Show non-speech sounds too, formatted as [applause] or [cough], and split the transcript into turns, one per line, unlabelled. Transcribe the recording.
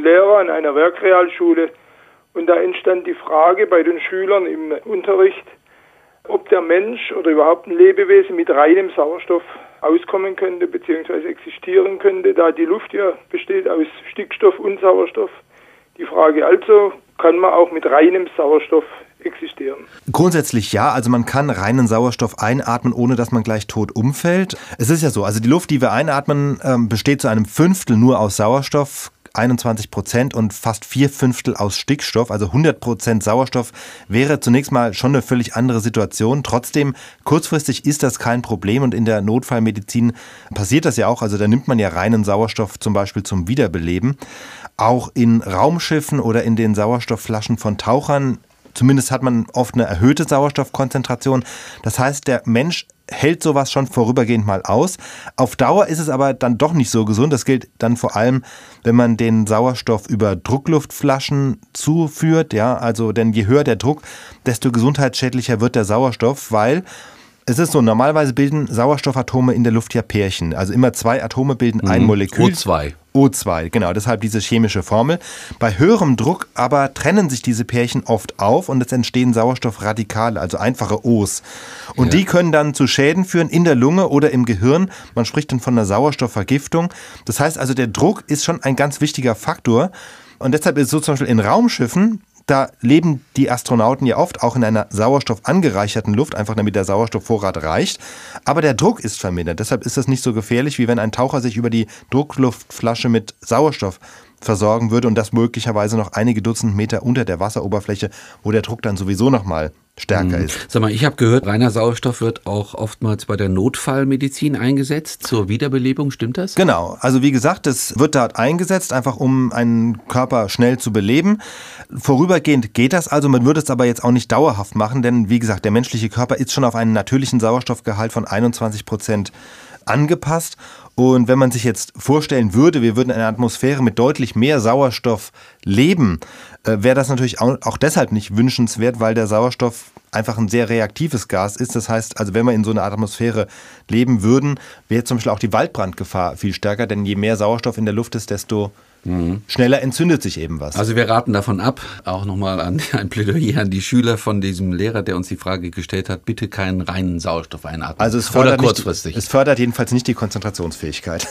Lehrer an einer Werkrealschule und da entstand die Frage bei den Schülern im Unterricht, ob der Mensch oder überhaupt ein Lebewesen mit reinem Sauerstoff auskommen könnte bzw. existieren könnte, da die Luft ja besteht aus Stickstoff und Sauerstoff. Die Frage also, kann man auch mit reinem Sauerstoff existieren?
Grundsätzlich ja, also man kann reinen Sauerstoff einatmen, ohne dass man gleich tot umfällt. Es ist ja so, also die Luft, die wir einatmen, ähm, besteht zu einem Fünftel nur aus Sauerstoff. 21 Prozent und fast vier Fünftel aus Stickstoff, also 100 Prozent Sauerstoff, wäre zunächst mal schon eine völlig andere Situation. Trotzdem, kurzfristig ist das kein Problem und in der Notfallmedizin passiert das ja auch. Also da nimmt man ja reinen Sauerstoff zum Beispiel zum Wiederbeleben. Auch in Raumschiffen oder in den Sauerstoffflaschen von Tauchern Zumindest hat man oft eine erhöhte Sauerstoffkonzentration. Das heißt, der Mensch hält sowas schon vorübergehend mal aus. Auf Dauer ist es aber dann doch nicht so gesund. Das gilt dann vor allem, wenn man den Sauerstoff über Druckluftflaschen zuführt. Ja, also denn je höher der Druck, desto gesundheitsschädlicher wird der Sauerstoff, weil es ist so, normalerweise bilden Sauerstoffatome in der Luft ja Pärchen. Also immer zwei Atome bilden ein mhm. Molekül.
O2.
O2, genau, deshalb diese chemische Formel. Bei höherem Druck aber trennen sich diese Pärchen oft auf und es entstehen Sauerstoffradikale, also einfache O's. Und ja. die können dann zu Schäden führen in der Lunge oder im Gehirn. Man spricht dann von einer Sauerstoffvergiftung. Das heißt also, der Druck ist schon ein ganz wichtiger Faktor. Und deshalb ist es so zum Beispiel in Raumschiffen, da leben die Astronauten ja oft auch in einer sauerstoffangereicherten Luft, einfach damit der Sauerstoffvorrat reicht. Aber der Druck ist vermindert. Deshalb ist das nicht so gefährlich, wie wenn ein Taucher sich über die Druckluftflasche mit Sauerstoff versorgen würde und das möglicherweise noch einige Dutzend Meter unter der Wasseroberfläche, wo der Druck dann sowieso nochmal stärker mhm. ist.
Sag mal, ich habe gehört, reiner Sauerstoff wird auch oftmals bei der Notfallmedizin eingesetzt zur Wiederbelebung, stimmt das?
Genau, also wie gesagt, es wird dort eingesetzt, einfach um einen Körper schnell zu beleben. Vorübergehend geht das also, man würde es aber jetzt auch nicht dauerhaft machen, denn wie gesagt, der menschliche Körper ist schon auf einen natürlichen Sauerstoffgehalt von 21 Prozent angepasst. Und wenn man sich jetzt vorstellen würde, wir würden in einer Atmosphäre mit deutlich mehr Sauerstoff leben, äh, wäre das natürlich auch, auch deshalb nicht wünschenswert, weil der Sauerstoff einfach ein sehr reaktives Gas ist. Das heißt, also wenn wir in so einer Atmosphäre leben würden, wäre zum Beispiel auch die Waldbrandgefahr viel stärker, denn je mehr Sauerstoff in der Luft ist, desto Mhm. Schneller entzündet sich eben was.
Also wir raten davon ab, auch nochmal an [laughs] ein Plädoyer an die Schüler von diesem Lehrer, der uns die Frage gestellt hat, bitte keinen reinen Sauerstoff einatmen.
Also es fördert, Oder kurzfristig. Nicht, es fördert jedenfalls nicht die Konzentrationsfähigkeit.